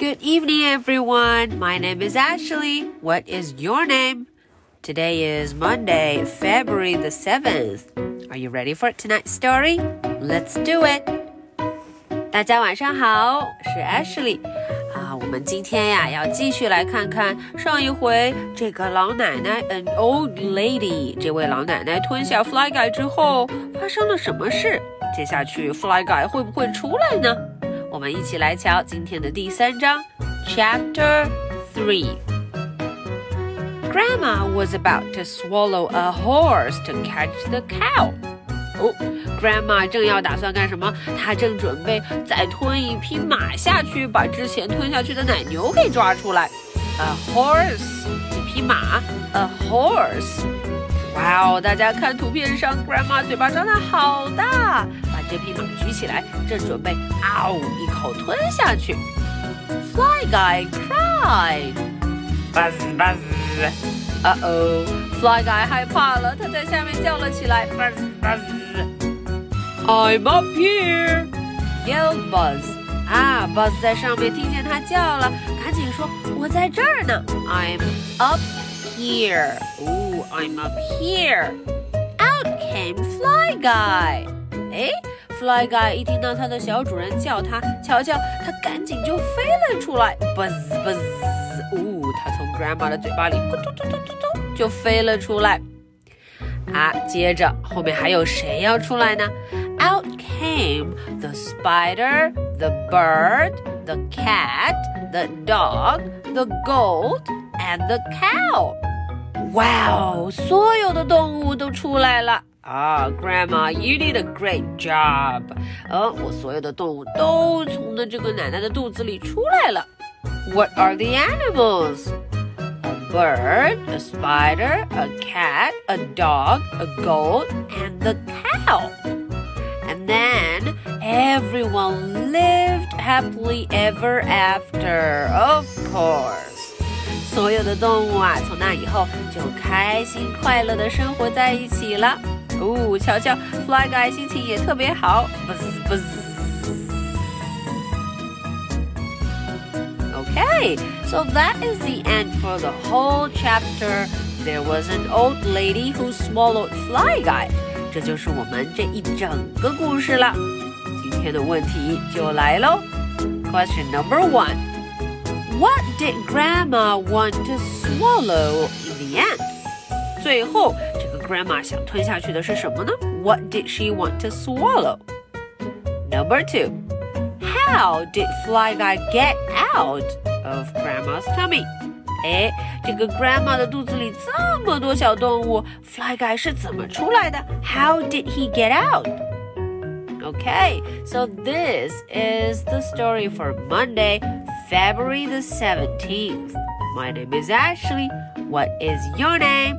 Good evening, everyone. My name is Ashley. What is your name? Today is Monday, February the 7th. Are you ready for tonight's story? Let's do it. 大家晚上好，是 Ashley 啊。我们今天呀要继续来看看上一回这个老奶奶，an old lady，这位老奶奶吞下 Fly Guy 之后发生了什么事？接下去 Fly Guy 会不会出来呢？ 我们一起来瞧今天的第三章，Chapter Three。Grandma was about to swallow a horse to catch the cow. 哦，Grandma 正要打算干什么？她正准备再吞一匹马下去，把之前吞下去的奶牛给抓出来。A horse，一匹马。A horse。哇哦！大家看图片上，Grandma 嘴巴张得好大，把这匹马举起来，正准备嗷一口吞下去。Fly guy cried. Buzz buzz. Uh oh. Fly guy 害怕了，他在下面叫了起来。Buzz buzz. I'm up here. Yelled Buzz. 啊，Buzz 在上面听见他叫了，赶紧说：“我在这儿呢。”I'm up here. Ooh, I'm up here. Out came Fly Guy. 哎 ，Fly Guy 一听到他的小主人叫他，瞧瞧，他赶紧就飞了出来。Buzz buzz. 呜，他从 Grandma 的嘴巴里咕嘟嘟嘟嘟嘟就飞了出来。啊，接着后面还有谁要出来呢？Out came the spider, the bird, the cat, the dog, the goat, and the cow. 哇哦，所有的动物都出来了啊！Grandma，you did a great job。呃，我所有的动物都从的这个奶奶的肚子里出来了。What are the animals? A bird, a spider, a cat, a dog, a goat, and the cow. And then everyone lived happily ever after, of course. 所有的动物啊，从那以后就开心快乐的生活在一起了。 哦，瞧瞧，Fly Guy 心情也特别好。Buzz buzz。Okay, so that is the end for the whole chapter. There was an old lady who swallowed Fly Guy. 这就是我们这一整个故事了。今天的问题就来喽。Question number one. What did Grandma want to swallow in the end？最后，这个 Grandma 想吞下去的是什么呢？What did she want to swallow? Number two. How did Fly Guy get out of Grandma's tummy? 哎，这个 Grandma 的肚子里这么多小动物，Fly Guy 是怎么出来的？How did he get out? Okay, so this is the story for Monday, February the 17th. My name is Ashley. What is your name?